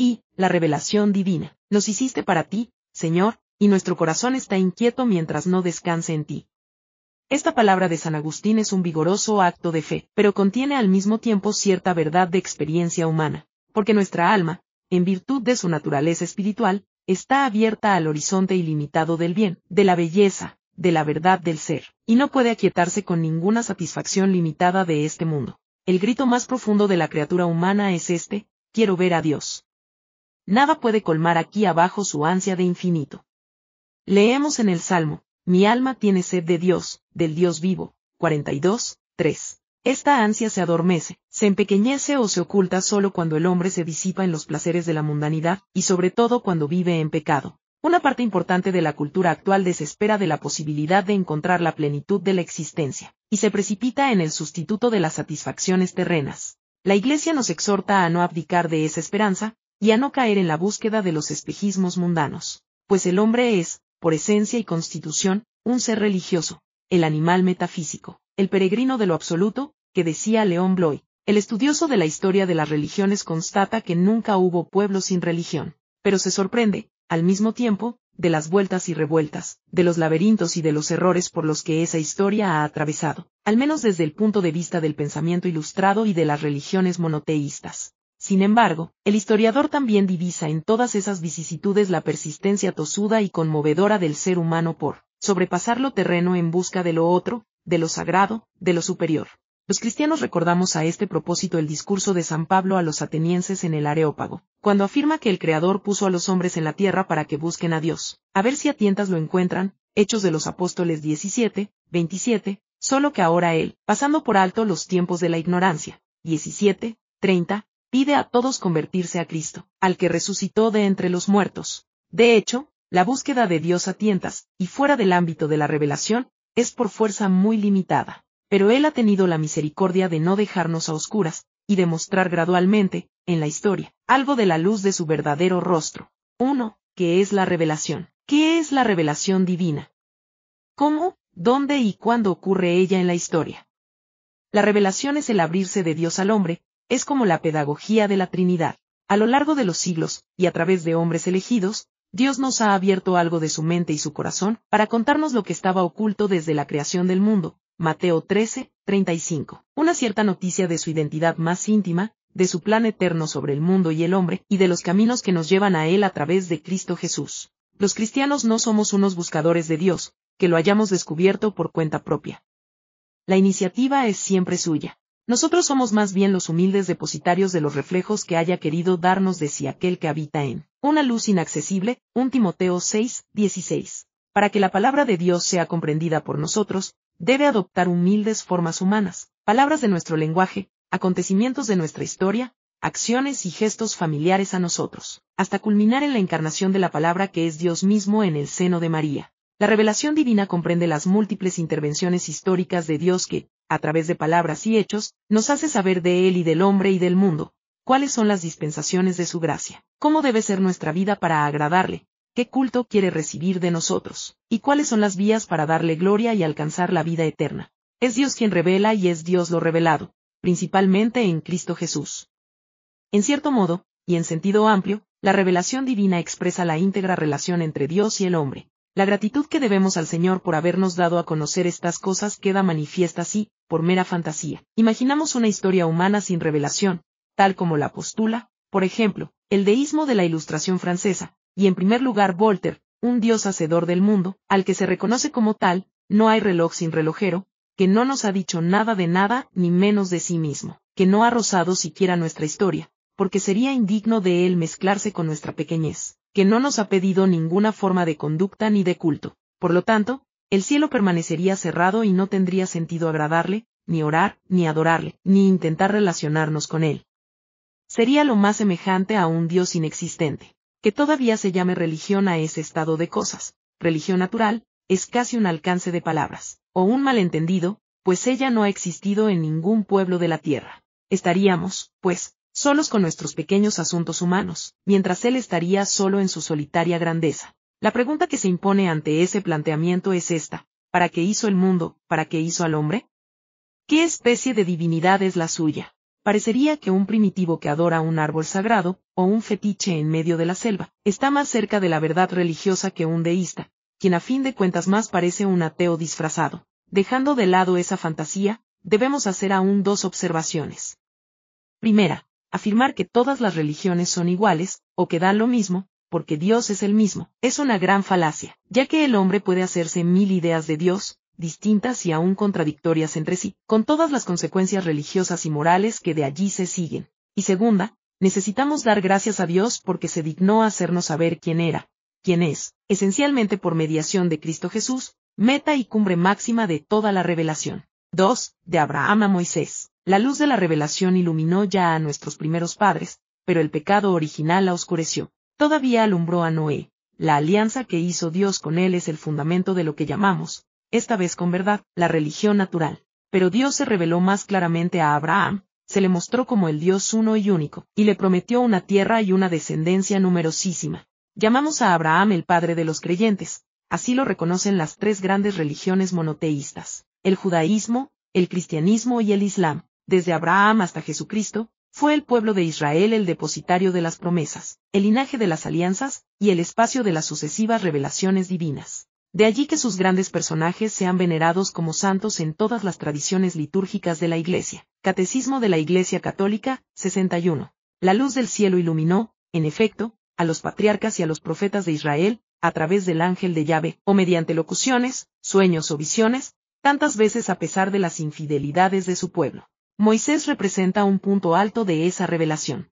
y, la revelación divina. Nos hiciste para ti, Señor, y nuestro corazón está inquieto mientras no descanse en ti. Esta palabra de San Agustín es un vigoroso acto de fe, pero contiene al mismo tiempo cierta verdad de experiencia humana, porque nuestra alma, en virtud de su naturaleza espiritual, está abierta al horizonte ilimitado del bien, de la belleza, de la verdad del ser, y no puede aquietarse con ninguna satisfacción limitada de este mundo. El grito más profundo de la criatura humana es este, quiero ver a Dios. Nada puede colmar aquí abajo su ansia de infinito. Leemos en el Salmo, mi alma tiene sed de Dios, del Dios vivo. 42, 3. Esta ansia se adormece, se empequeñece o se oculta solo cuando el hombre se disipa en los placeres de la mundanidad, y sobre todo cuando vive en pecado. Una parte importante de la cultura actual desespera de la posibilidad de encontrar la plenitud de la existencia, y se precipita en el sustituto de las satisfacciones terrenas. La Iglesia nos exhorta a no abdicar de esa esperanza, y a no caer en la búsqueda de los espejismos mundanos, pues el hombre es, por esencia y constitución, un ser religioso, el animal metafísico, el peregrino de lo absoluto, que decía León Bloy. El estudioso de la historia de las religiones constata que nunca hubo pueblo sin religión, pero se sorprende, al mismo tiempo, de las vueltas y revueltas, de los laberintos y de los errores por los que esa historia ha atravesado, al menos desde el punto de vista del pensamiento ilustrado y de las religiones monoteístas. Sin embargo, el historiador también divisa en todas esas vicisitudes la persistencia tosuda y conmovedora del ser humano por sobrepasar lo terreno en busca de lo otro, de lo sagrado, de lo superior. Los cristianos recordamos a este propósito el discurso de San Pablo a los atenienses en el Areópago, cuando afirma que el Creador puso a los hombres en la tierra para que busquen a Dios, a ver si a tientas lo encuentran, Hechos de los Apóstoles 17, 27, solo que ahora Él, pasando por alto los tiempos de la ignorancia, 17, 30, pide a todos convertirse a Cristo, al que resucitó de entre los muertos. De hecho, la búsqueda de Dios a tientas, y fuera del ámbito de la revelación, es por fuerza muy limitada. Pero Él ha tenido la misericordia de no dejarnos a oscuras, y de mostrar gradualmente, en la historia, algo de la luz de su verdadero rostro. 1. ¿Qué es la revelación? ¿Qué es la revelación divina? ¿Cómo, dónde y cuándo ocurre ella en la historia? La revelación es el abrirse de Dios al hombre, es como la pedagogía de la Trinidad. A lo largo de los siglos, y a través de hombres elegidos, Dios nos ha abierto algo de su mente y su corazón, para contarnos lo que estaba oculto desde la creación del mundo. Mateo 13, 35. Una cierta noticia de su identidad más íntima, de su plan eterno sobre el mundo y el hombre, y de los caminos que nos llevan a él a través de Cristo Jesús. Los cristianos no somos unos buscadores de Dios, que lo hayamos descubierto por cuenta propia. La iniciativa es siempre suya. Nosotros somos más bien los humildes depositarios de los reflejos que haya querido darnos de sí aquel que habita en una luz inaccesible, un Timoteo 6, 16. Para que la palabra de Dios sea comprendida por nosotros, debe adoptar humildes formas humanas, palabras de nuestro lenguaje, acontecimientos de nuestra historia, acciones y gestos familiares a nosotros, hasta culminar en la encarnación de la palabra que es Dios mismo en el seno de María. La revelación divina comprende las múltiples intervenciones históricas de Dios que, a través de palabras y hechos, nos hace saber de Él y del hombre y del mundo, cuáles son las dispensaciones de su gracia, cómo debe ser nuestra vida para agradarle, qué culto quiere recibir de nosotros, y cuáles son las vías para darle gloria y alcanzar la vida eterna. Es Dios quien revela y es Dios lo revelado, principalmente en Cristo Jesús. En cierto modo, y en sentido amplio, la revelación divina expresa la íntegra relación entre Dios y el hombre, la gratitud que debemos al Señor por habernos dado a conocer estas cosas queda manifiesta si, por mera fantasía, imaginamos una historia humana sin revelación, tal como la postula, por ejemplo, el deísmo de la Ilustración francesa, y en primer lugar Voltaire, un dios hacedor del mundo, al que se reconoce como tal, no hay reloj sin relojero, que no nos ha dicho nada de nada ni menos de sí mismo, que no ha rozado siquiera nuestra historia, porque sería indigno de él mezclarse con nuestra pequeñez que no nos ha pedido ninguna forma de conducta ni de culto. Por lo tanto, el cielo permanecería cerrado y no tendría sentido agradarle, ni orar, ni adorarle, ni intentar relacionarnos con él. Sería lo más semejante a un Dios inexistente. Que todavía se llame religión a ese estado de cosas. Religión natural, es casi un alcance de palabras, o un malentendido, pues ella no ha existido en ningún pueblo de la tierra. Estaríamos, pues, solos con nuestros pequeños asuntos humanos, mientras él estaría solo en su solitaria grandeza. La pregunta que se impone ante ese planteamiento es esta, ¿para qué hizo el mundo, para qué hizo al hombre? ¿Qué especie de divinidad es la suya? parecería que un primitivo que adora un árbol sagrado, o un fetiche en medio de la selva, está más cerca de la verdad religiosa que un deísta, quien a fin de cuentas más parece un ateo disfrazado. Dejando de lado esa fantasía, debemos hacer aún dos observaciones. Primera, afirmar que todas las religiones son iguales, o que dan lo mismo, porque Dios es el mismo, es una gran falacia, ya que el hombre puede hacerse mil ideas de Dios, distintas y aún contradictorias entre sí, con todas las consecuencias religiosas y morales que de allí se siguen. Y segunda, necesitamos dar gracias a Dios porque se dignó hacernos saber quién era, quién es, esencialmente por mediación de Cristo Jesús, meta y cumbre máxima de toda la revelación. 2. De Abraham a Moisés. La luz de la revelación iluminó ya a nuestros primeros padres, pero el pecado original la oscureció. Todavía alumbró a Noé. La alianza que hizo Dios con él es el fundamento de lo que llamamos, esta vez con verdad, la religión natural. Pero Dios se reveló más claramente a Abraham, se le mostró como el Dios uno y único, y le prometió una tierra y una descendencia numerosísima. Llamamos a Abraham el padre de los creyentes, así lo reconocen las tres grandes religiones monoteístas, el judaísmo, el cristianismo y el islam. Desde Abraham hasta Jesucristo, fue el pueblo de Israel el depositario de las promesas, el linaje de las alianzas, y el espacio de las sucesivas revelaciones divinas. De allí que sus grandes personajes sean venerados como santos en todas las tradiciones litúrgicas de la Iglesia. Catecismo de la Iglesia Católica, 61. La luz del cielo iluminó, en efecto, a los patriarcas y a los profetas de Israel, a través del ángel de llave, o mediante locuciones, sueños o visiones, tantas veces a pesar de las infidelidades de su pueblo. Moisés representa un punto alto de esa revelación.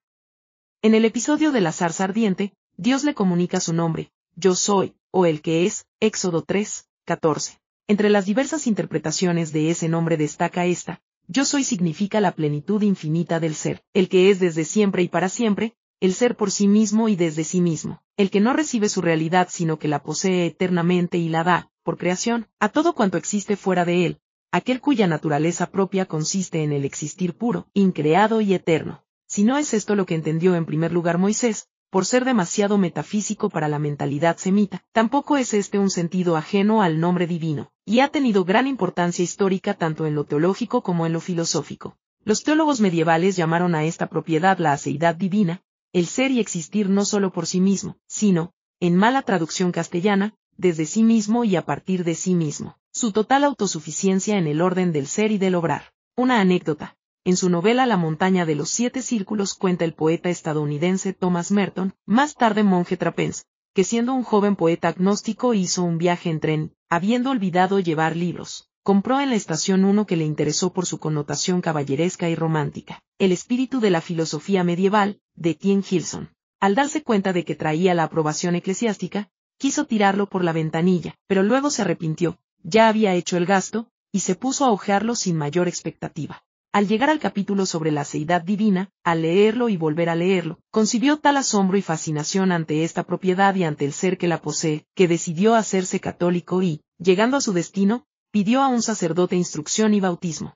En el episodio de la zarza ardiente, Dios le comunica su nombre, yo soy, o el que es, Éxodo 3, 14. Entre las diversas interpretaciones de ese nombre destaca esta, yo soy significa la plenitud infinita del ser, el que es desde siempre y para siempre, el ser por sí mismo y desde sí mismo, el que no recibe su realidad sino que la posee eternamente y la da, por creación, a todo cuanto existe fuera de él, aquel cuya naturaleza propia consiste en el existir puro, increado y eterno. Si no es esto lo que entendió en primer lugar Moisés, por ser demasiado metafísico para la mentalidad semita, tampoco es este un sentido ajeno al nombre divino, y ha tenido gran importancia histórica tanto en lo teológico como en lo filosófico. Los teólogos medievales llamaron a esta propiedad la aceidad divina, el ser y existir no solo por sí mismo, sino, en mala traducción castellana, desde sí mismo y a partir de sí mismo, su total autosuficiencia en el orden del ser y del obrar. Una anécdota. En su novela La montaña de los siete círculos cuenta el poeta estadounidense Thomas Merton, más tarde monje trapense, que siendo un joven poeta agnóstico hizo un viaje en tren, habiendo olvidado llevar libros. Compró en la estación uno que le interesó por su connotación caballeresca y romántica, El espíritu de la filosofía medieval, de Tien Gilson. Al darse cuenta de que traía la aprobación eclesiástica, quiso tirarlo por la ventanilla, pero luego se arrepintió, ya había hecho el gasto, y se puso a hojearlo sin mayor expectativa. Al llegar al capítulo sobre la seidad divina, al leerlo y volver a leerlo, concibió tal asombro y fascinación ante esta propiedad y ante el ser que la posee, que decidió hacerse católico y, llegando a su destino, pidió a un sacerdote instrucción y bautismo.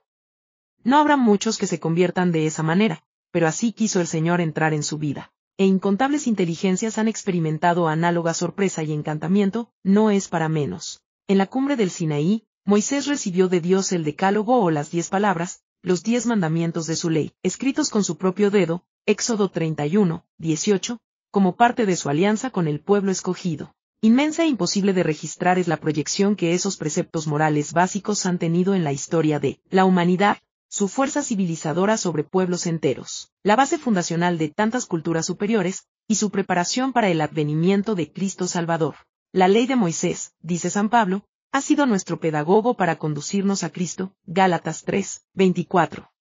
No habrá muchos que se conviertan de esa manera, pero así quiso el Señor entrar en su vida. E incontables inteligencias han experimentado análoga sorpresa y encantamiento, no es para menos. En la cumbre del Sinaí, Moisés recibió de Dios el decálogo o las diez palabras, los diez mandamientos de su ley, escritos con su propio dedo, Éxodo 31, 18, como parte de su alianza con el pueblo escogido. Inmensa e imposible de registrar es la proyección que esos preceptos morales básicos han tenido en la historia de la humanidad, su fuerza civilizadora sobre pueblos enteros, la base fundacional de tantas culturas superiores, y su preparación para el advenimiento de Cristo Salvador. La ley de Moisés, dice San Pablo, ha sido nuestro pedagogo para conducirnos a Cristo, Gálatas 3, 24.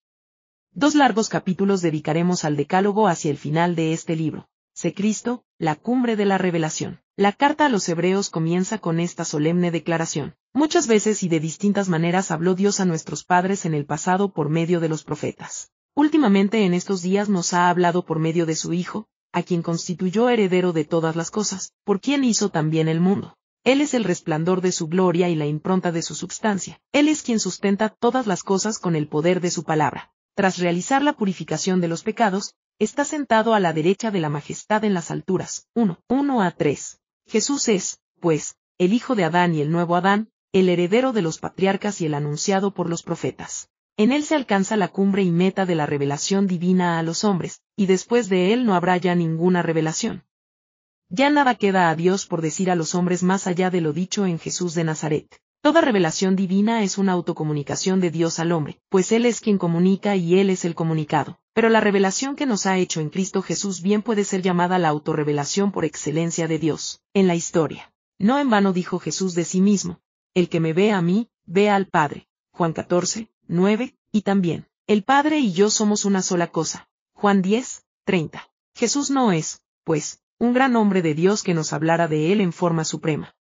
Dos largos capítulos dedicaremos al decálogo hacia el final de este libro. Sé Cristo, la cumbre de la revelación. La carta a los hebreos comienza con esta solemne declaración. Muchas veces y de distintas maneras habló Dios a nuestros padres en el pasado por medio de los profetas. Últimamente en estos días nos ha hablado por medio de su Hijo, a quien constituyó heredero de todas las cosas, por quien hizo también el mundo. Él es el resplandor de su gloria y la impronta de su substancia. Él es quien sustenta todas las cosas con el poder de su palabra. Tras realizar la purificación de los pecados, está sentado a la derecha de la majestad en las alturas. 1. 1 a 3. Jesús es, pues, el hijo de Adán y el nuevo Adán, el heredero de los patriarcas y el anunciado por los profetas. En él se alcanza la cumbre y meta de la revelación divina a los hombres, y después de él no habrá ya ninguna revelación. Ya nada queda a Dios por decir a los hombres más allá de lo dicho en Jesús de Nazaret. Toda revelación divina es una autocomunicación de Dios al hombre, pues Él es quien comunica y Él es el comunicado. Pero la revelación que nos ha hecho en Cristo Jesús bien puede ser llamada la autorrevelación por excelencia de Dios, en la historia. No en vano dijo Jesús de sí mismo, el que me ve a mí, ve al Padre. Juan 14, 9, y también, el Padre y yo somos una sola cosa. Juan 10, 30. Jesús no es, pues, un gran hombre de Dios que nos hablara de él en forma suprema.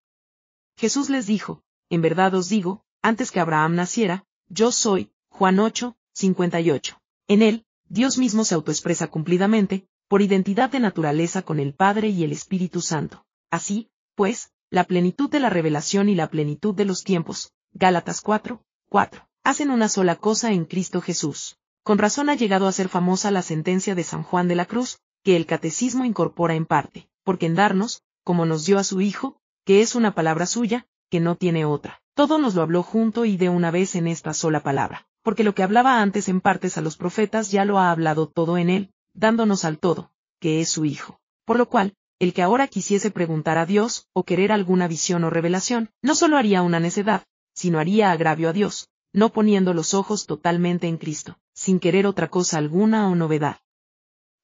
Jesús les dijo, en verdad os digo, antes que Abraham naciera, yo soy, Juan 8, 58. En él, Dios mismo se autoexpresa cumplidamente, por identidad de naturaleza con el Padre y el Espíritu Santo. Así, pues, la plenitud de la revelación y la plenitud de los tiempos, Gálatas 4, 4 hacen una sola cosa en Cristo Jesús. Con razón ha llegado a ser famosa la sentencia de San Juan de la Cruz, que el catecismo incorpora en parte, porque en darnos, como nos dio a su Hijo, que es una palabra suya, que no tiene otra. Todo nos lo habló junto y de una vez en esta sola palabra, porque lo que hablaba antes en partes a los profetas ya lo ha hablado todo en él, dándonos al todo, que es su Hijo. Por lo cual, el que ahora quisiese preguntar a Dios, o querer alguna visión o revelación, no solo haría una necedad, sino haría agravio a Dios, no poniendo los ojos totalmente en Cristo, sin querer otra cosa alguna o novedad.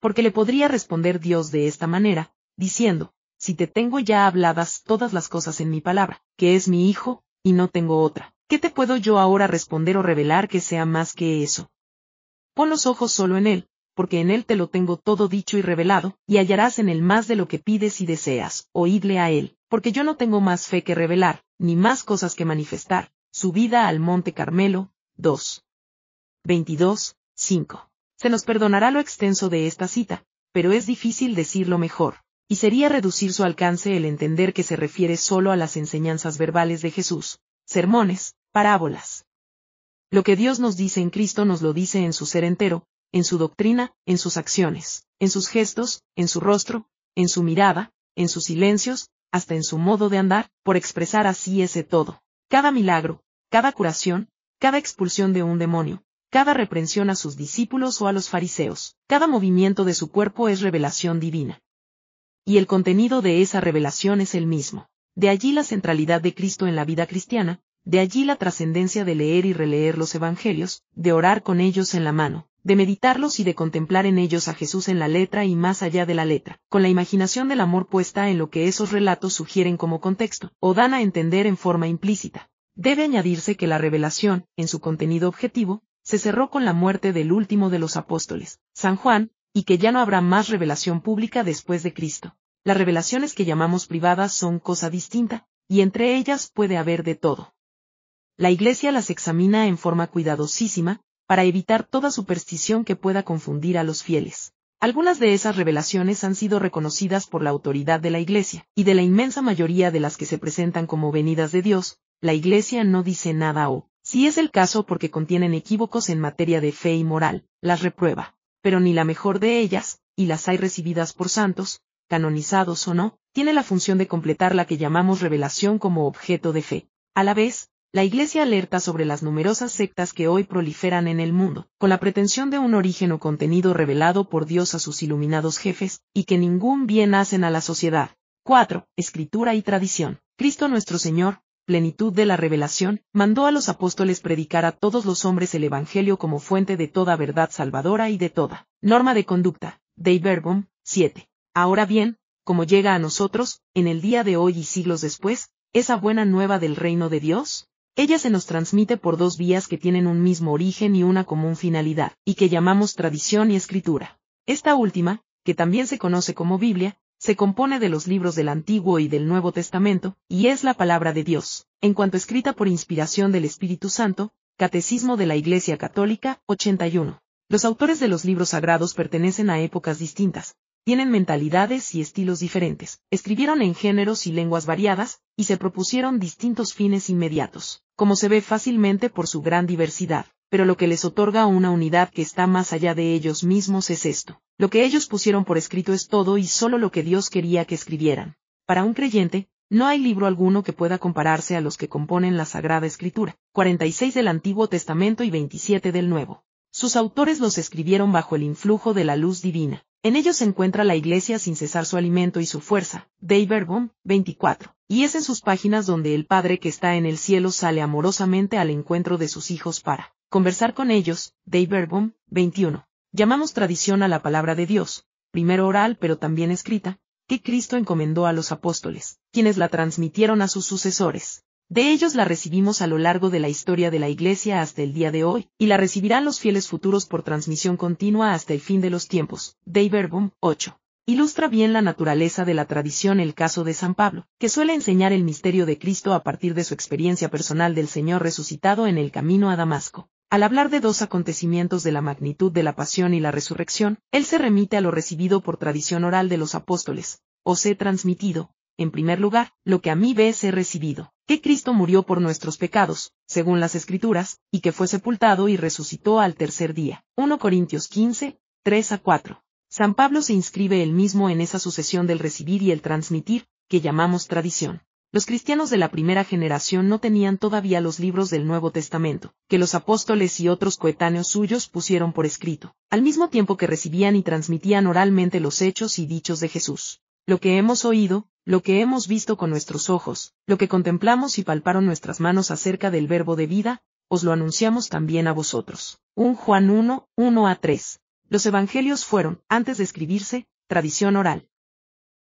Porque le podría responder Dios de esta manera, diciendo, si te tengo ya habladas todas las cosas en mi palabra, que es mi Hijo, y no tengo otra, ¿qué te puedo yo ahora responder o revelar que sea más que eso? Pon los ojos solo en Él, porque en Él te lo tengo todo dicho y revelado, y hallarás en Él más de lo que pides y deseas, oídle a Él, porque yo no tengo más fe que revelar, ni más cosas que manifestar, Subida al Monte Carmelo, 2. 22, 5. Se nos perdonará lo extenso de esta cita, pero es difícil decirlo mejor, y sería reducir su alcance el entender que se refiere solo a las enseñanzas verbales de Jesús, sermones, parábolas. Lo que Dios nos dice en Cristo nos lo dice en su ser entero, en su doctrina, en sus acciones, en sus gestos, en su rostro, en su mirada, en sus silencios, hasta en su modo de andar, por expresar así ese todo. Cada milagro, cada curación, cada expulsión de un demonio, cada reprensión a sus discípulos o a los fariseos, cada movimiento de su cuerpo es revelación divina. Y el contenido de esa revelación es el mismo. De allí la centralidad de Cristo en la vida cristiana, de allí la trascendencia de leer y releer los evangelios, de orar con ellos en la mano, de meditarlos y de contemplar en ellos a Jesús en la letra y más allá de la letra, con la imaginación del amor puesta en lo que esos relatos sugieren como contexto, o dan a entender en forma implícita. Debe añadirse que la revelación, en su contenido objetivo, se cerró con la muerte del último de los apóstoles, San Juan, y que ya no habrá más revelación pública después de Cristo. Las revelaciones que llamamos privadas son cosa distinta, y entre ellas puede haber de todo. La Iglesia las examina en forma cuidadosísima, para evitar toda superstición que pueda confundir a los fieles. Algunas de esas revelaciones han sido reconocidas por la autoridad de la Iglesia, y de la inmensa mayoría de las que se presentan como venidas de Dios, la Iglesia no dice nada o, si es el caso porque contienen equívocos en materia de fe y moral, las reprueba. Pero ni la mejor de ellas, y las hay recibidas por santos, canonizados o no, tiene la función de completar la que llamamos revelación como objeto de fe. A la vez, la Iglesia alerta sobre las numerosas sectas que hoy proliferan en el mundo, con la pretensión de un origen o contenido revelado por Dios a sus iluminados jefes, y que ningún bien hacen a la sociedad. 4. Escritura y tradición. Cristo nuestro Señor, plenitud de la revelación, mandó a los apóstoles predicar a todos los hombres el Evangelio como fuente de toda verdad salvadora y de toda norma de conducta. Dei Verbum, 7. Ahora bien, como llega a nosotros, en el día de hoy y siglos después, esa buena nueva del reino de Dios, ella se nos transmite por dos vías que tienen un mismo origen y una común finalidad, y que llamamos tradición y escritura. Esta última, que también se conoce como Biblia, se compone de los libros del Antiguo y del Nuevo Testamento, y es la palabra de Dios, en cuanto escrita por inspiración del Espíritu Santo, Catecismo de la Iglesia Católica, 81. Los autores de los libros sagrados pertenecen a épocas distintas, tienen mentalidades y estilos diferentes, escribieron en géneros y lenguas variadas, y se propusieron distintos fines inmediatos, como se ve fácilmente por su gran diversidad pero lo que les otorga una unidad que está más allá de ellos mismos es esto. Lo que ellos pusieron por escrito es todo y solo lo que Dios quería que escribieran. Para un creyente, no hay libro alguno que pueda compararse a los que componen la Sagrada Escritura, 46 del Antiguo Testamento y 27 del Nuevo. Sus autores los escribieron bajo el influjo de la luz divina. En ellos se encuentra la Iglesia sin cesar su alimento y su fuerza. Dei Verbum, 24. Y es en sus páginas donde el Padre que está en el cielo sale amorosamente al encuentro de sus hijos para conversar con ellos. Dei Verbum, 21. Llamamos tradición a la palabra de Dios, primero oral pero también escrita, que Cristo encomendó a los apóstoles, quienes la transmitieron a sus sucesores. De ellos la recibimos a lo largo de la historia de la Iglesia hasta el día de hoy, y la recibirán los fieles futuros por transmisión continua hasta el fin de los tiempos. Dei Verbum 8. Ilustra bien la naturaleza de la tradición el caso de San Pablo, que suele enseñar el misterio de Cristo a partir de su experiencia personal del Señor resucitado en el camino a Damasco. Al hablar de dos acontecimientos de la magnitud de la pasión y la resurrección, él se remite a lo recibido por tradición oral de los apóstoles, os he transmitido, en primer lugar, lo que a mí ves he recibido, que Cristo murió por nuestros pecados, según las Escrituras, y que fue sepultado y resucitó al tercer día. 1 Corintios 15, 3 a 4. San Pablo se inscribe él mismo en esa sucesión del recibir y el transmitir, que llamamos tradición. Los cristianos de la primera generación no tenían todavía los libros del Nuevo Testamento, que los apóstoles y otros coetáneos suyos pusieron por escrito, al mismo tiempo que recibían y transmitían oralmente los hechos y dichos de Jesús. Lo que hemos oído, lo que hemos visto con nuestros ojos, lo que contemplamos y palparon nuestras manos acerca del verbo de vida, os lo anunciamos también a vosotros. 1 Juan 1, 1 a 3. Los evangelios fueron, antes de escribirse, tradición oral.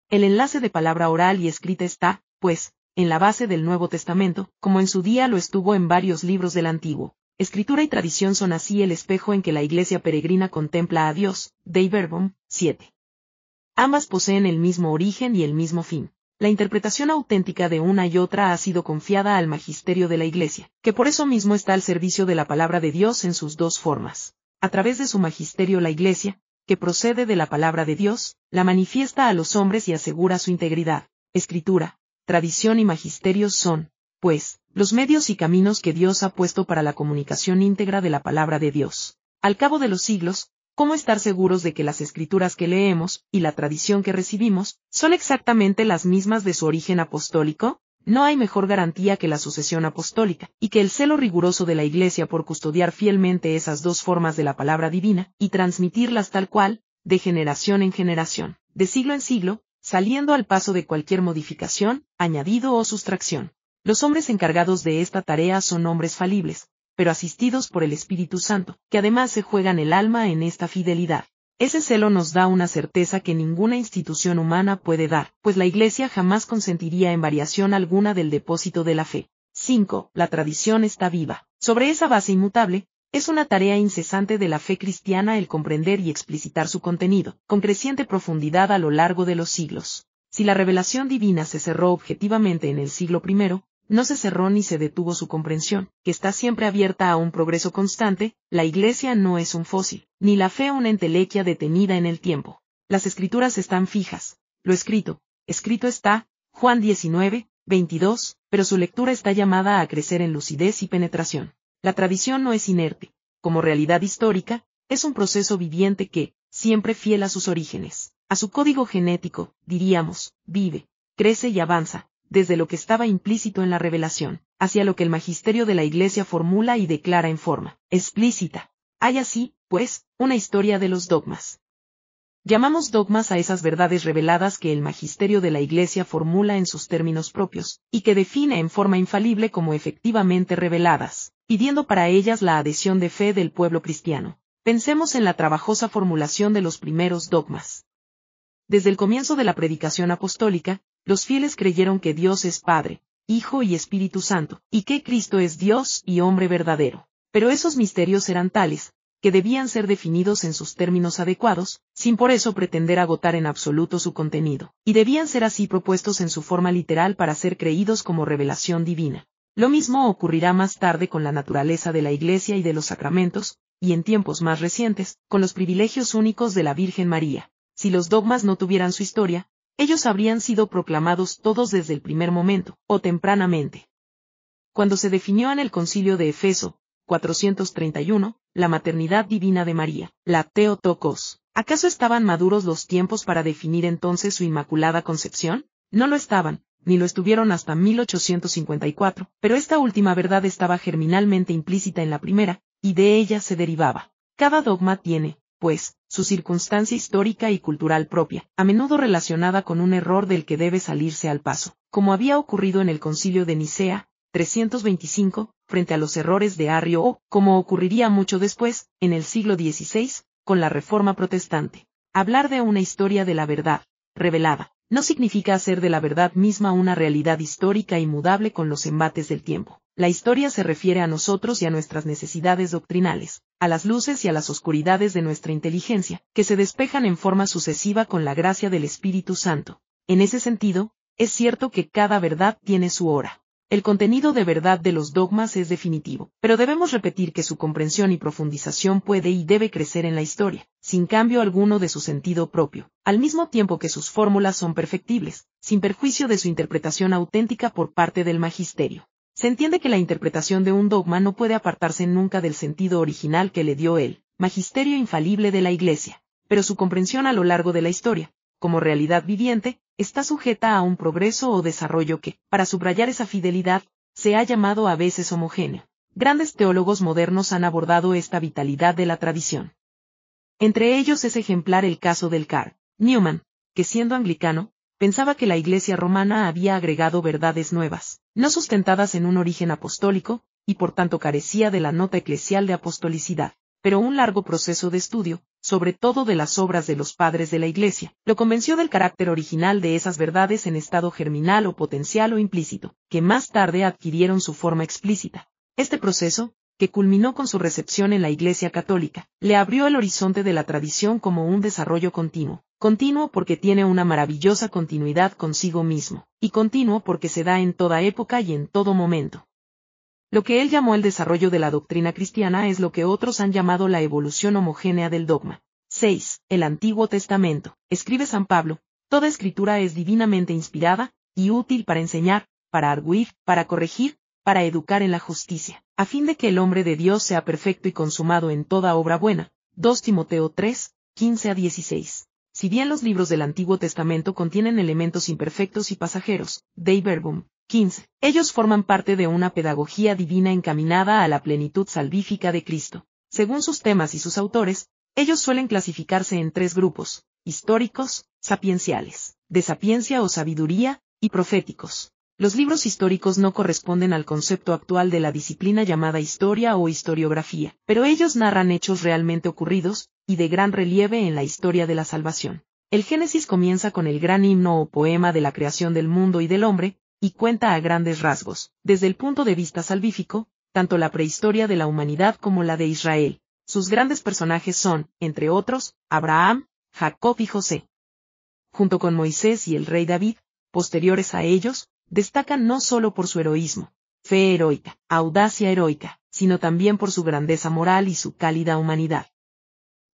El enlace de palabra oral y escrita está, pues, en la base del Nuevo Testamento, como en su día lo estuvo en varios libros del Antiguo. Escritura y tradición son así el espejo en que la iglesia peregrina contempla a Dios, Dei Verbum, 7. Ambas poseen el mismo origen y el mismo fin. La interpretación auténtica de una y otra ha sido confiada al magisterio de la Iglesia, que por eso mismo está al servicio de la palabra de Dios en sus dos formas. A través de su magisterio la Iglesia, que procede de la palabra de Dios, la manifiesta a los hombres y asegura su integridad. Escritura, tradición y magisterio son, pues, los medios y caminos que Dios ha puesto para la comunicación íntegra de la palabra de Dios. Al cabo de los siglos, ¿cómo estar seguros de que las escrituras que leemos, y la tradición que recibimos, son exactamente las mismas de su origen apostólico? No hay mejor garantía que la sucesión apostólica, y que el celo riguroso de la Iglesia por custodiar fielmente esas dos formas de la palabra divina, y transmitirlas tal cual, de generación en generación, de siglo en siglo, saliendo al paso de cualquier modificación, añadido o sustracción. Los hombres encargados de esta tarea son hombres falibles, pero asistidos por el Espíritu Santo, que además se juegan el alma en esta fidelidad. Ese celo nos da una certeza que ninguna institución humana puede dar, pues la Iglesia jamás consentiría en variación alguna del depósito de la fe. 5. La tradición está viva. Sobre esa base inmutable, es una tarea incesante de la fe cristiana el comprender y explicitar su contenido, con creciente profundidad a lo largo de los siglos. Si la revelación divina se cerró objetivamente en el siglo I, no se cerró ni se detuvo su comprensión, que está siempre abierta a un progreso constante, la Iglesia no es un fósil, ni la fe una entelequia detenida en el tiempo. Las escrituras están fijas, lo escrito, escrito está, Juan 19, 22, pero su lectura está llamada a crecer en lucidez y penetración. La tradición no es inerte, como realidad histórica, es un proceso viviente que, siempre fiel a sus orígenes, a su código genético, diríamos, vive, crece y avanza, desde lo que estaba implícito en la revelación, hacia lo que el magisterio de la Iglesia formula y declara en forma explícita. Hay así, pues, una historia de los dogmas. Llamamos dogmas a esas verdades reveladas que el magisterio de la Iglesia formula en sus términos propios, y que define en forma infalible como efectivamente reveladas, pidiendo para ellas la adhesión de fe del pueblo cristiano. Pensemos en la trabajosa formulación de los primeros dogmas. Desde el comienzo de la predicación apostólica, los fieles creyeron que Dios es Padre, Hijo y Espíritu Santo, y que Cristo es Dios y hombre verdadero. Pero esos misterios eran tales, que debían ser definidos en sus términos adecuados, sin por eso pretender agotar en absoluto su contenido, y debían ser así propuestos en su forma literal para ser creídos como revelación divina. Lo mismo ocurrirá más tarde con la naturaleza de la Iglesia y de los sacramentos, y en tiempos más recientes, con los privilegios únicos de la Virgen María. Si los dogmas no tuvieran su historia, ellos habrían sido proclamados todos desde el primer momento, o tempranamente. Cuando se definió en el concilio de Efeso, 431, la maternidad divina de María, la Teotocos. ¿Acaso estaban maduros los tiempos para definir entonces su inmaculada concepción? No lo estaban, ni lo estuvieron hasta 1854, pero esta última verdad estaba germinalmente implícita en la primera, y de ella se derivaba. Cada dogma tiene, pues, su circunstancia histórica y cultural propia, a menudo relacionada con un error del que debe salirse al paso, como había ocurrido en el concilio de Nicea, 325, frente a los errores de Arrio o, como ocurriría mucho después, en el siglo XVI, con la Reforma Protestante. Hablar de una historia de la verdad, revelada, no significa hacer de la verdad misma una realidad histórica y mudable con los embates del tiempo. La historia se refiere a nosotros y a nuestras necesidades doctrinales, a las luces y a las oscuridades de nuestra inteligencia, que se despejan en forma sucesiva con la gracia del Espíritu Santo. En ese sentido, es cierto que cada verdad tiene su hora. El contenido de verdad de los dogmas es definitivo, pero debemos repetir que su comprensión y profundización puede y debe crecer en la historia, sin cambio alguno de su sentido propio, al mismo tiempo que sus fórmulas son perfectibles, sin perjuicio de su interpretación auténtica por parte del magisterio. Se entiende que la interpretación de un dogma no puede apartarse nunca del sentido original que le dio el magisterio infalible de la Iglesia, pero su comprensión a lo largo de la historia, como realidad viviente, está sujeta a un progreso o desarrollo que, para subrayar esa fidelidad, se ha llamado a veces homogéneo. Grandes teólogos modernos han abordado esta vitalidad de la tradición. Entre ellos es ejemplar el caso del Car. Newman, que siendo anglicano, pensaba que la Iglesia romana había agregado verdades nuevas, no sustentadas en un origen apostólico, y por tanto carecía de la nota eclesial de apostolicidad pero un largo proceso de estudio, sobre todo de las obras de los padres de la Iglesia, lo convenció del carácter original de esas verdades en estado germinal o potencial o implícito, que más tarde adquirieron su forma explícita. Este proceso, que culminó con su recepción en la Iglesia católica, le abrió el horizonte de la tradición como un desarrollo continuo, continuo porque tiene una maravillosa continuidad consigo mismo, y continuo porque se da en toda época y en todo momento. Lo que él llamó el desarrollo de la doctrina cristiana es lo que otros han llamado la evolución homogénea del dogma. 6. El Antiguo Testamento. Escribe San Pablo, toda escritura es divinamente inspirada, y útil para enseñar, para arguir, para corregir, para educar en la justicia, a fin de que el hombre de Dios sea perfecto y consumado en toda obra buena. 2 Timoteo 3, 15 a 16. Si bien los libros del Antiguo Testamento contienen elementos imperfectos y pasajeros, Dei Verbum, 15. Ellos forman parte de una pedagogía divina encaminada a la plenitud salvífica de Cristo. Según sus temas y sus autores, ellos suelen clasificarse en tres grupos, históricos, sapienciales, de sapiencia o sabiduría, y proféticos. Los libros históricos no corresponden al concepto actual de la disciplina llamada historia o historiografía, pero ellos narran hechos realmente ocurridos, y de gran relieve en la historia de la salvación. El Génesis comienza con el gran himno o poema de la creación del mundo y del hombre, y cuenta a grandes rasgos, desde el punto de vista salvífico, tanto la prehistoria de la humanidad como la de Israel. Sus grandes personajes son, entre otros, Abraham, Jacob y José. Junto con Moisés y el rey David, posteriores a ellos, destacan no solo por su heroísmo, fe heroica, audacia heroica, sino también por su grandeza moral y su cálida humanidad.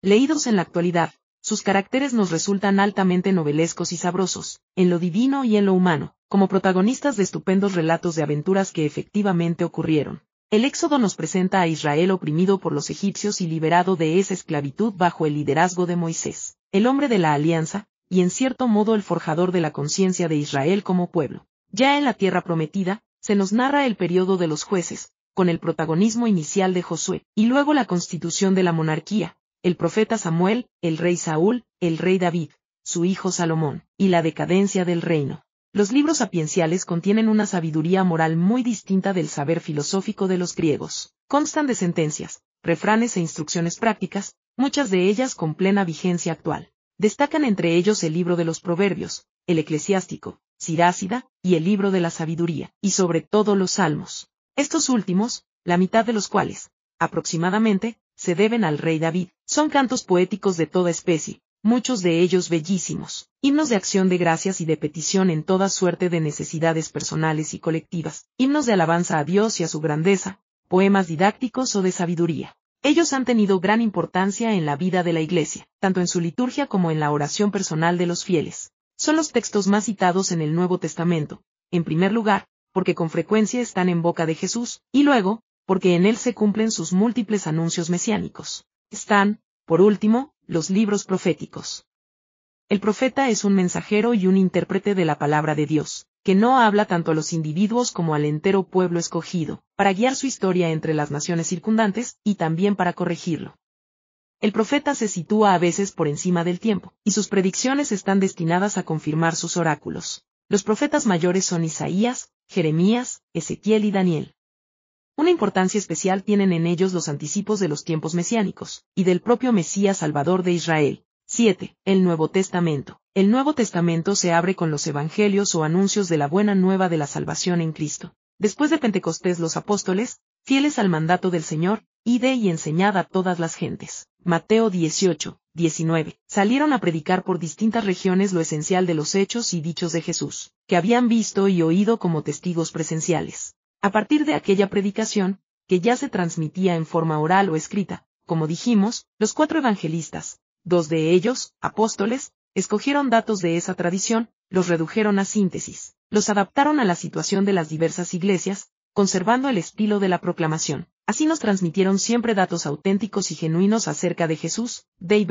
Leídos en la actualidad, sus caracteres nos resultan altamente novelescos y sabrosos, en lo divino y en lo humano, como protagonistas de estupendos relatos de aventuras que efectivamente ocurrieron. El Éxodo nos presenta a Israel oprimido por los egipcios y liberado de esa esclavitud bajo el liderazgo de Moisés, el hombre de la alianza, y en cierto modo el forjador de la conciencia de Israel como pueblo. Ya en la tierra prometida, se nos narra el periodo de los jueces, con el protagonismo inicial de Josué, y luego la constitución de la monarquía, el profeta Samuel, el rey Saúl, el rey David, su hijo Salomón, y la decadencia del reino. Los libros sapienciales contienen una sabiduría moral muy distinta del saber filosófico de los griegos. Constan de sentencias, refranes e instrucciones prácticas, muchas de ellas con plena vigencia actual. Destacan entre ellos el libro de los proverbios, el eclesiástico, Sirácida, y el libro de la sabiduría, y sobre todo los salmos. Estos últimos, la mitad de los cuales, aproximadamente, se deben al rey David. Son cantos poéticos de toda especie, muchos de ellos bellísimos, himnos de acción de gracias y de petición en toda suerte de necesidades personales y colectivas, himnos de alabanza a Dios y a su grandeza, poemas didácticos o de sabiduría. Ellos han tenido gran importancia en la vida de la Iglesia, tanto en su liturgia como en la oración personal de los fieles. Son los textos más citados en el Nuevo Testamento, en primer lugar, porque con frecuencia están en boca de Jesús, y luego, porque en él se cumplen sus múltiples anuncios mesiánicos. Están, por último, los libros proféticos. El profeta es un mensajero y un intérprete de la palabra de Dios. que no habla tanto a los individuos como al entero pueblo escogido, para guiar su historia entre las naciones circundantes, y también para corregirlo. El profeta se sitúa a veces por encima del tiempo, y sus predicciones están destinadas a confirmar sus oráculos. Los profetas mayores son Isaías, Jeremías, Ezequiel y Daniel. Una importancia especial tienen en ellos los anticipos de los tiempos mesiánicos, y del propio Mesías Salvador de Israel. 7. El Nuevo Testamento. El Nuevo Testamento se abre con los evangelios o anuncios de la buena nueva de la salvación en Cristo. Después de Pentecostés los apóstoles, fieles al mandato del Señor, ide y enseñad a todas las gentes. Mateo 18, 19. Salieron a predicar por distintas regiones lo esencial de los hechos y dichos de Jesús, que habían visto y oído como testigos presenciales. A partir de aquella predicación, que ya se transmitía en forma oral o escrita, como dijimos, los cuatro evangelistas, dos de ellos, apóstoles, escogieron datos de esa tradición, los redujeron a síntesis, los adaptaron a la situación de las diversas iglesias, conservando el estilo de la proclamación. Así nos transmitieron siempre datos auténticos y genuinos acerca de Jesús, de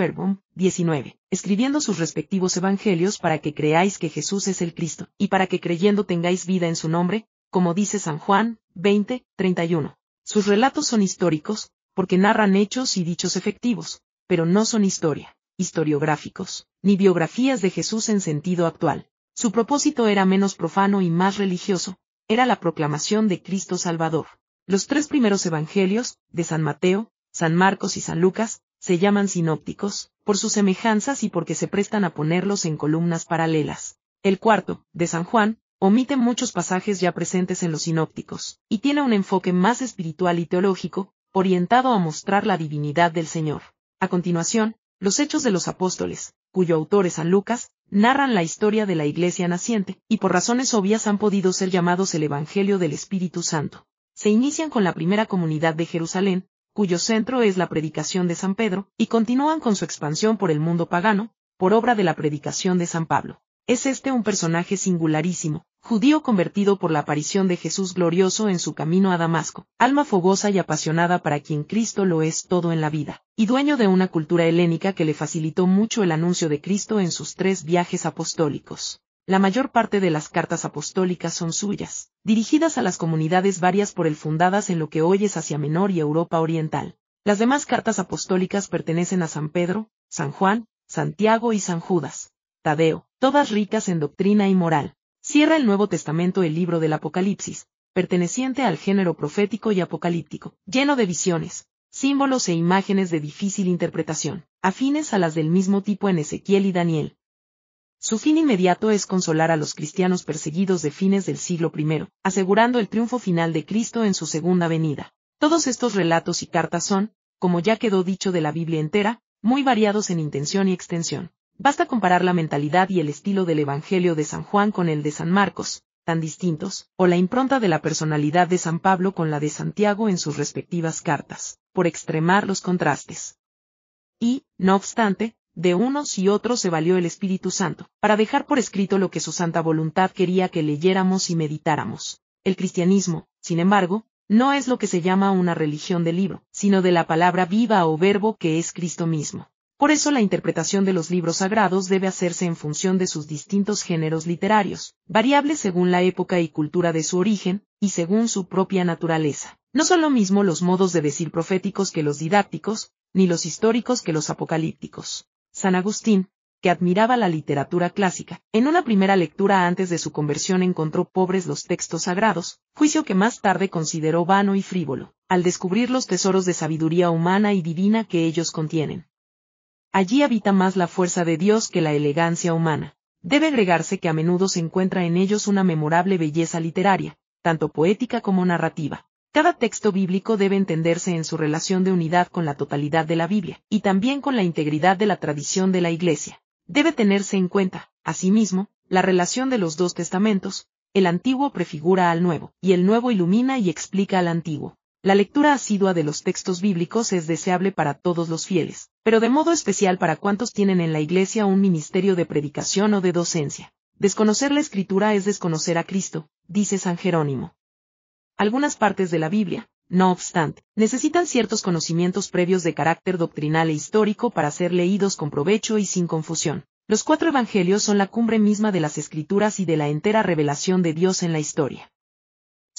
19, escribiendo sus respectivos evangelios para que creáis que Jesús es el Cristo, y para que creyendo tengáis vida en su nombre, como dice San Juan, 20, 31. Sus relatos son históricos, porque narran hechos y dichos efectivos, pero no son historia, historiográficos, ni biografías de Jesús en sentido actual. Su propósito era menos profano y más religioso, era la proclamación de Cristo Salvador. Los tres primeros evangelios, de San Mateo, San Marcos y San Lucas, se llaman sinópticos, por sus semejanzas y porque se prestan a ponerlos en columnas paralelas. El cuarto, de San Juan, omite muchos pasajes ya presentes en los sinópticos, y tiene un enfoque más espiritual y teológico, orientado a mostrar la divinidad del Señor. A continuación, los Hechos de los Apóstoles, cuyo autor es San Lucas, narran la historia de la Iglesia naciente, y por razones obvias han podido ser llamados el Evangelio del Espíritu Santo se inician con la primera comunidad de Jerusalén, cuyo centro es la predicación de San Pedro, y continúan con su expansión por el mundo pagano, por obra de la predicación de San Pablo. Es este un personaje singularísimo, judío convertido por la aparición de Jesús glorioso en su camino a Damasco, alma fogosa y apasionada para quien Cristo lo es todo en la vida, y dueño de una cultura helénica que le facilitó mucho el anuncio de Cristo en sus tres viajes apostólicos. La mayor parte de las cartas apostólicas son suyas, dirigidas a las comunidades varias por él fundadas en lo que hoy es Asia Menor y Europa Oriental. Las demás cartas apostólicas pertenecen a San Pedro, San Juan, Santiago y San Judas. Tadeo, todas ricas en doctrina y moral. Cierra el Nuevo Testamento el libro del Apocalipsis, perteneciente al género profético y apocalíptico, lleno de visiones, símbolos e imágenes de difícil interpretación, afines a las del mismo tipo en Ezequiel y Daniel. Su fin inmediato es consolar a los cristianos perseguidos de fines del siglo I, asegurando el triunfo final de Cristo en su segunda venida. Todos estos relatos y cartas son, como ya quedó dicho de la Biblia entera, muy variados en intención y extensión. Basta comparar la mentalidad y el estilo del Evangelio de San Juan con el de San Marcos, tan distintos, o la impronta de la personalidad de San Pablo con la de Santiago en sus respectivas cartas, por extremar los contrastes. Y, no obstante, de unos y otros se valió el Espíritu Santo, para dejar por escrito lo que su santa voluntad quería que leyéramos y meditáramos. El cristianismo, sin embargo, no es lo que se llama una religión del libro, sino de la palabra viva o verbo que es Cristo mismo. Por eso la interpretación de los libros sagrados debe hacerse en función de sus distintos géneros literarios, variables según la época y cultura de su origen, y según su propia naturaleza. No son lo mismo los modos de decir proféticos que los didácticos, ni los históricos que los apocalípticos. San Agustín, que admiraba la literatura clásica, en una primera lectura antes de su conversión encontró pobres los textos sagrados, juicio que más tarde consideró vano y frívolo, al descubrir los tesoros de sabiduría humana y divina que ellos contienen. Allí habita más la fuerza de Dios que la elegancia humana. Debe agregarse que a menudo se encuentra en ellos una memorable belleza literaria, tanto poética como narrativa. Cada texto bíblico debe entenderse en su relación de unidad con la totalidad de la Biblia, y también con la integridad de la tradición de la Iglesia. Debe tenerse en cuenta, asimismo, la relación de los dos testamentos, el antiguo prefigura al nuevo, y el nuevo ilumina y explica al antiguo. La lectura asidua de los textos bíblicos es deseable para todos los fieles, pero de modo especial para cuantos tienen en la Iglesia un ministerio de predicación o de docencia. Desconocer la Escritura es desconocer a Cristo, dice San Jerónimo. Algunas partes de la Biblia, no obstante, necesitan ciertos conocimientos previos de carácter doctrinal e histórico para ser leídos con provecho y sin confusión. Los cuatro evangelios son la cumbre misma de las escrituras y de la entera revelación de Dios en la historia.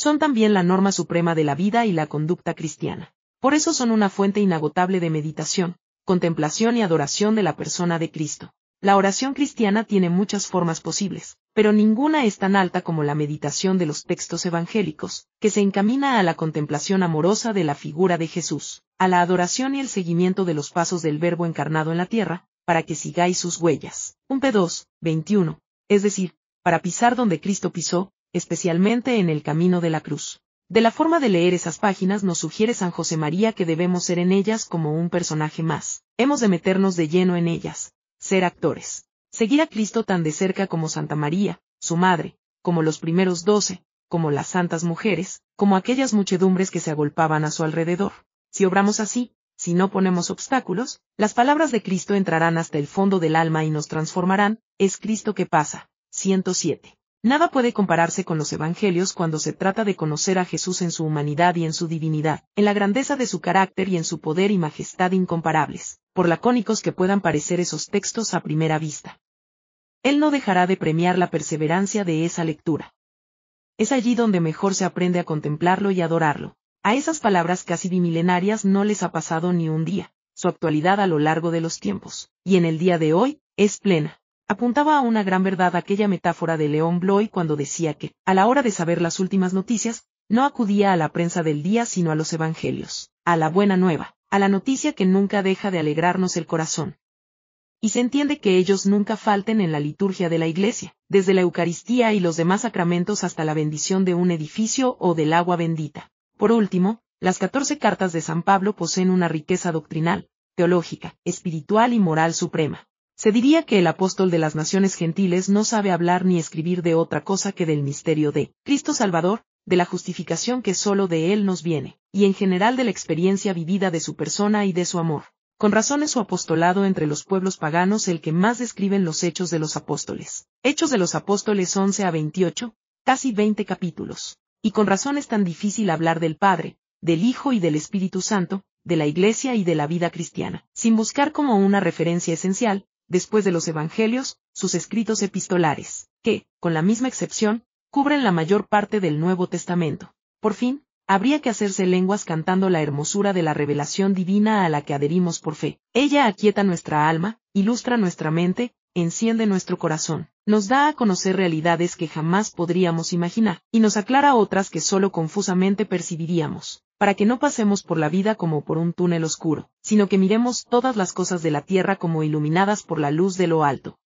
Son también la norma suprema de la vida y la conducta cristiana. Por eso son una fuente inagotable de meditación, contemplación y adoración de la persona de Cristo. La oración cristiana tiene muchas formas posibles, pero ninguna es tan alta como la meditación de los textos evangélicos, que se encamina a la contemplación amorosa de la figura de Jesús, a la adoración y el seguimiento de los pasos del Verbo encarnado en la tierra, para que sigáis sus huellas. Un P2, 21, es decir, para pisar donde Cristo pisó, especialmente en el camino de la cruz. De la forma de leer esas páginas nos sugiere San José María que debemos ser en ellas como un personaje más. Hemos de meternos de lleno en ellas, ser actores. Seguir a Cristo tan de cerca como Santa María, su madre, como los primeros doce, como las santas mujeres, como aquellas muchedumbres que se agolpaban a su alrededor. Si obramos así, si no ponemos obstáculos, las palabras de Cristo entrarán hasta el fondo del alma y nos transformarán, es Cristo que pasa. 107. Nada puede compararse con los evangelios cuando se trata de conocer a Jesús en su humanidad y en su divinidad, en la grandeza de su carácter y en su poder y majestad incomparables por lacónicos que puedan parecer esos textos a primera vista. Él no dejará de premiar la perseverancia de esa lectura. Es allí donde mejor se aprende a contemplarlo y adorarlo. A esas palabras casi bimilenarias no les ha pasado ni un día, su actualidad a lo largo de los tiempos, y en el día de hoy, es plena. Apuntaba a una gran verdad aquella metáfora de León Bloy cuando decía que, a la hora de saber las últimas noticias, no acudía a la prensa del día sino a los evangelios, a la buena nueva, a la noticia que nunca deja de alegrarnos el corazón. Y se entiende que ellos nunca falten en la liturgia de la Iglesia, desde la Eucaristía y los demás sacramentos hasta la bendición de un edificio o del agua bendita. Por último, las catorce cartas de San Pablo poseen una riqueza doctrinal, teológica, espiritual y moral suprema. Se diría que el apóstol de las naciones gentiles no sabe hablar ni escribir de otra cosa que del misterio de Cristo Salvador, de la justificación que sólo de Él nos viene, y en general de la experiencia vivida de su persona y de su amor. Con razón es su apostolado entre los pueblos paganos el que más describen los hechos de los apóstoles. Hechos de los apóstoles 11 a 28, casi 20 capítulos. Y con razón es tan difícil hablar del Padre, del Hijo y del Espíritu Santo, de la Iglesia y de la vida cristiana, sin buscar como una referencia esencial, después de los Evangelios, sus escritos epistolares, que, con la misma excepción, cubren la mayor parte del Nuevo Testamento. Por fin, habría que hacerse lenguas cantando la hermosura de la revelación divina a la que adherimos por fe. Ella aquieta nuestra alma, ilustra nuestra mente, enciende nuestro corazón, nos da a conocer realidades que jamás podríamos imaginar, y nos aclara otras que solo confusamente percibiríamos, para que no pasemos por la vida como por un túnel oscuro, sino que miremos todas las cosas de la tierra como iluminadas por la luz de lo alto.